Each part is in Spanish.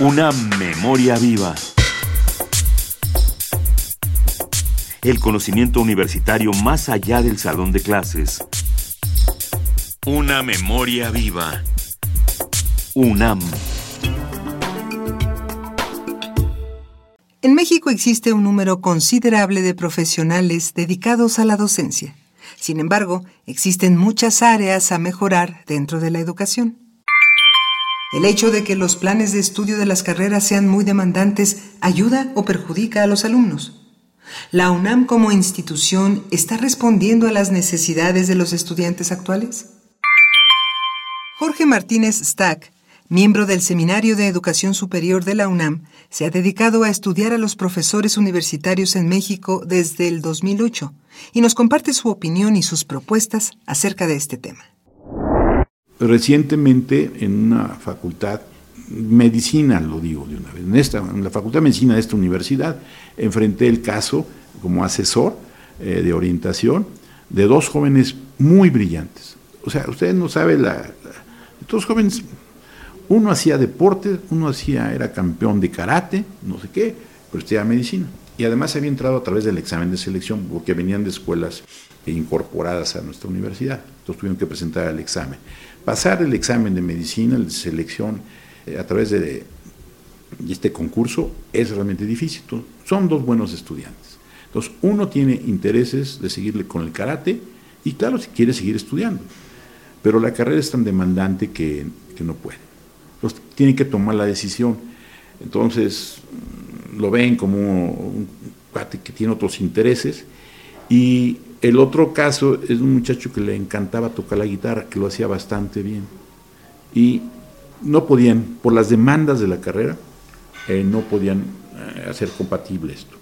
Una memoria viva. El conocimiento universitario más allá del salón de clases. Una memoria viva. UNAM. En México existe un número considerable de profesionales dedicados a la docencia. Sin embargo, existen muchas áreas a mejorar dentro de la educación. ¿El hecho de que los planes de estudio de las carreras sean muy demandantes ayuda o perjudica a los alumnos? ¿La UNAM como institución está respondiendo a las necesidades de los estudiantes actuales? Jorge Martínez Stack, miembro del Seminario de Educación Superior de la UNAM, se ha dedicado a estudiar a los profesores universitarios en México desde el 2008 y nos comparte su opinión y sus propuestas acerca de este tema. Recientemente en una facultad, medicina lo digo de una vez, en, esta, en la facultad de medicina de esta universidad, enfrenté el caso como asesor eh, de orientación de dos jóvenes muy brillantes. O sea, ustedes no saben la, dos jóvenes, uno hacía deporte, uno hacía, era campeón de karate, no sé qué, pero estudiaba medicina. Y además había entrado a través del examen de selección, porque venían de escuelas incorporadas a nuestra universidad. Entonces tuvieron que presentar el examen. Pasar el examen de medicina, de selección, eh, a través de, este concurso es realmente difícil. Son dos buenos estudiantes. Entonces, uno tiene intereses de seguirle con el karate y claro, si quiere seguir estudiando. Pero la carrera es tan demandante que, que no puede. Entonces, tiene que tomar la decisión. Entonces, lo ven como un cuate que tiene otros intereses. Y el otro caso es un muchacho que le encantaba tocar la guitarra, que lo hacía bastante bien. Y no podían, por las demandas de la carrera, eh, no podían eh, hacer compatible esto.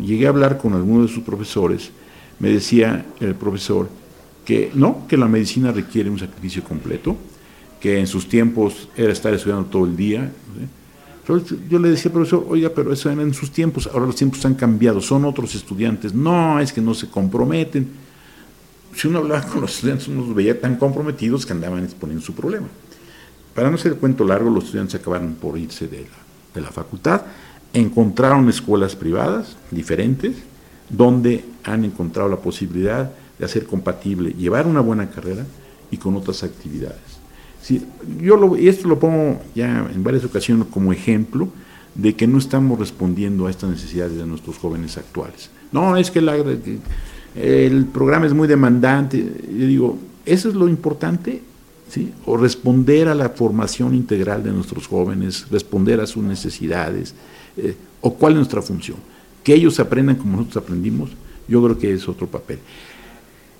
Llegué a hablar con alguno de sus profesores, me decía el profesor que no, que la medicina requiere un sacrificio completo, que en sus tiempos era estar estudiando todo el día. Yo le decía, profesor, oiga, pero eso era en sus tiempos, ahora los tiempos han cambiado, son otros estudiantes. No, es que no se comprometen. Si uno hablaba con los estudiantes, uno los veía tan comprometidos que andaban exponiendo su problema. Para no hacer el cuento largo, los estudiantes acabaron por irse de la, de la facultad, encontraron escuelas privadas diferentes, donde han encontrado la posibilidad de hacer compatible, llevar una buena carrera y con otras actividades. Yo lo, esto lo pongo ya en varias ocasiones como ejemplo de que no estamos respondiendo a estas necesidades de nuestros jóvenes actuales. No, es que el programa es muy demandante. Yo digo, eso es lo importante, ¿sí? O responder a la formación integral de nuestros jóvenes, responder a sus necesidades, eh, o cuál es nuestra función. Que ellos aprendan como nosotros aprendimos, yo creo que es otro papel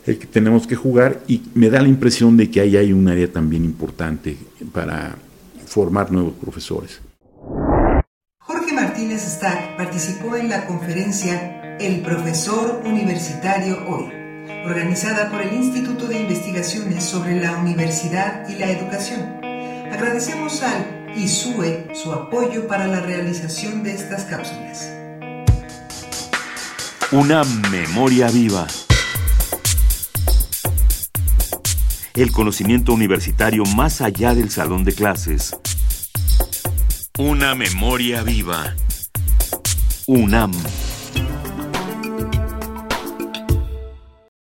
el que tenemos que jugar y me da la impresión de que ahí hay un área también importante para formar nuevos profesores. Jorge Martínez Stack participó en la conferencia El profesor universitario hoy, organizada por el Instituto de Investigaciones sobre la Universidad y la Educación. Agradecemos al ISUE su apoyo para la realización de estas cápsulas. Una memoria viva. El conocimiento universitario más allá del salón de clases. Una memoria viva. UNAM.